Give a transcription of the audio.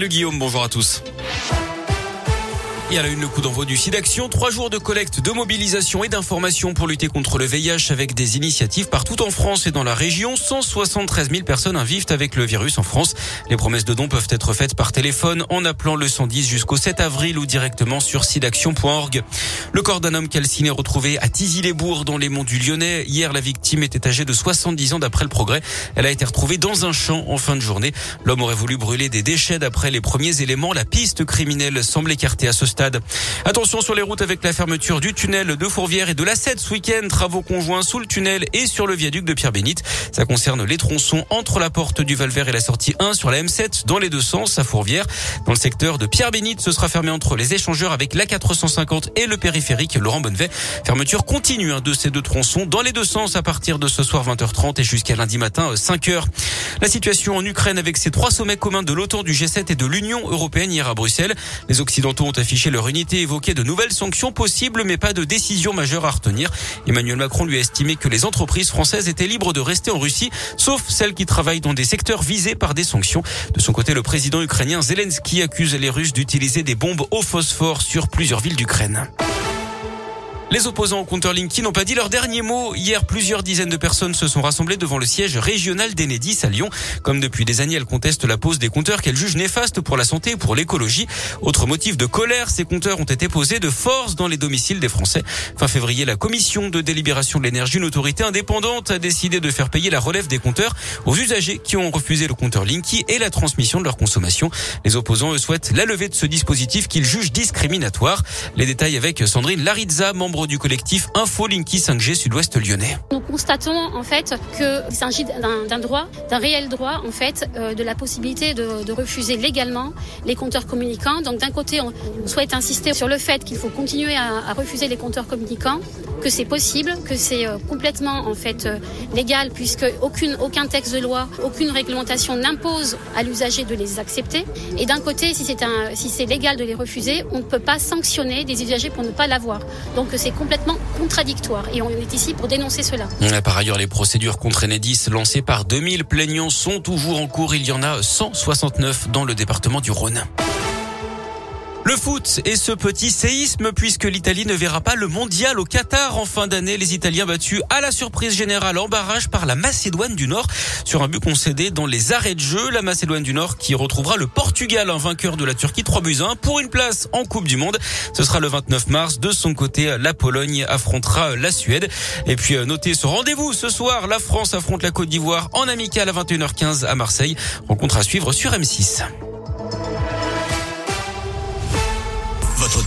Le Guillaume, bonjour à tous. Et à la une, le coup d'envoi du SIDAction. Trois jours de collecte, de mobilisation et d'information pour lutter contre le VIH avec des initiatives partout en France et dans la région. 173 000 personnes vivent avec le virus en France. Les promesses de dons peuvent être faites par téléphone en appelant le 110 jusqu'au 7 avril ou directement sur sidaction.org. Le corps d'un homme calciné retrouvé à Tizy-les-Bourgs dans les monts du Lyonnais. Hier, la victime était âgée de 70 ans d'après le progrès. Elle a été retrouvée dans un champ en fin de journée. L'homme aurait voulu brûler des déchets d'après les premiers éléments. La piste criminelle semble écartée à ce stade. Attention sur les routes avec la fermeture du tunnel de Fourvière et de la 7 ce week-end. Travaux conjoints sous le tunnel et sur le viaduc de Pierre-Bénite. Ça concerne les tronçons entre la porte du Valvert et la sortie 1 sur la M7 dans les deux sens à Fourvière. Dans le secteur de Pierre-Bénite, ce sera fermé entre les échangeurs avec la 450 et le périphérique Laurent Bonnevet. Fermeture continue hein, de ces deux tronçons dans les deux sens à partir de ce soir 20h30 et jusqu'à lundi matin 5h. Euh, la situation en Ukraine avec ces trois sommets communs de l'OTAN, du G7 et de l'Union européenne hier à Bruxelles. Les Occidentaux ont affiché leur unité évoquait de nouvelles sanctions possibles, mais pas de décision majeure à retenir. Emmanuel Macron lui a estimé que les entreprises françaises étaient libres de rester en Russie, sauf celles qui travaillent dans des secteurs visés par des sanctions. De son côté, le président ukrainien Zelensky accuse les Russes d'utiliser des bombes au phosphore sur plusieurs villes d'Ukraine. Les opposants au compteur Linky n'ont pas dit leur dernier mot. Hier, plusieurs dizaines de personnes se sont rassemblées devant le siège régional d'Enedis à Lyon. Comme depuis des années, elles contestent la pose des compteurs qu'elles jugent néfastes pour la santé et pour l'écologie. Autre motif de colère, ces compteurs ont été posés de force dans les domiciles des Français. Fin février, la commission de délibération de l'énergie, une autorité indépendante, a décidé de faire payer la relève des compteurs aux usagers qui ont refusé le compteur Linky et la transmission de leur consommation. Les opposants, eux, souhaitent la levée de ce dispositif qu'ils jugent discriminatoire. Les détails avec Sandrine Larizza, membre du collectif Info Linky 5G Sud-Ouest lyonnais. Nous constatons en fait qu'il s'agit d'un droit, d'un réel droit en fait, euh, de la possibilité de, refuser légalement les compteurs communicants. Donc d'un côté, on souhaite insister sur le fait qu'il faut continuer à, refuser les compteurs communicants, que c'est possible, que c'est euh, complètement en fait euh, légal puisque aucune, aucun texte de loi, aucune réglementation n'impose à l'usager de les accepter. Et d'un côté, si c'est si légal de les refuser, on ne peut pas sanctionner des usagers pour ne pas l'avoir. Donc c'est complètement contradictoire et on est ici pour dénoncer cela. Par ailleurs, les procédures contre Enedis lancées par 2000 plaignants sont toujours en cours. Il y en a 169 dans le département du Rhône. Le foot et ce petit séisme puisque l'Italie ne verra pas le mondial au Qatar en fin d'année. Les Italiens battus à la surprise générale en barrage par la Macédoine du Nord sur un but concédé dans les arrêts de jeu. La Macédoine du Nord qui retrouvera le Portugal, un vainqueur de la Turquie 3 buts 1 pour une place en Coupe du Monde. Ce sera le 29 mars. De son côté, la Pologne affrontera la Suède. Et puis euh, notez ce rendez-vous ce soir. La France affronte la Côte d'Ivoire en amical à 21h15 à Marseille. Rencontre à suivre sur M6.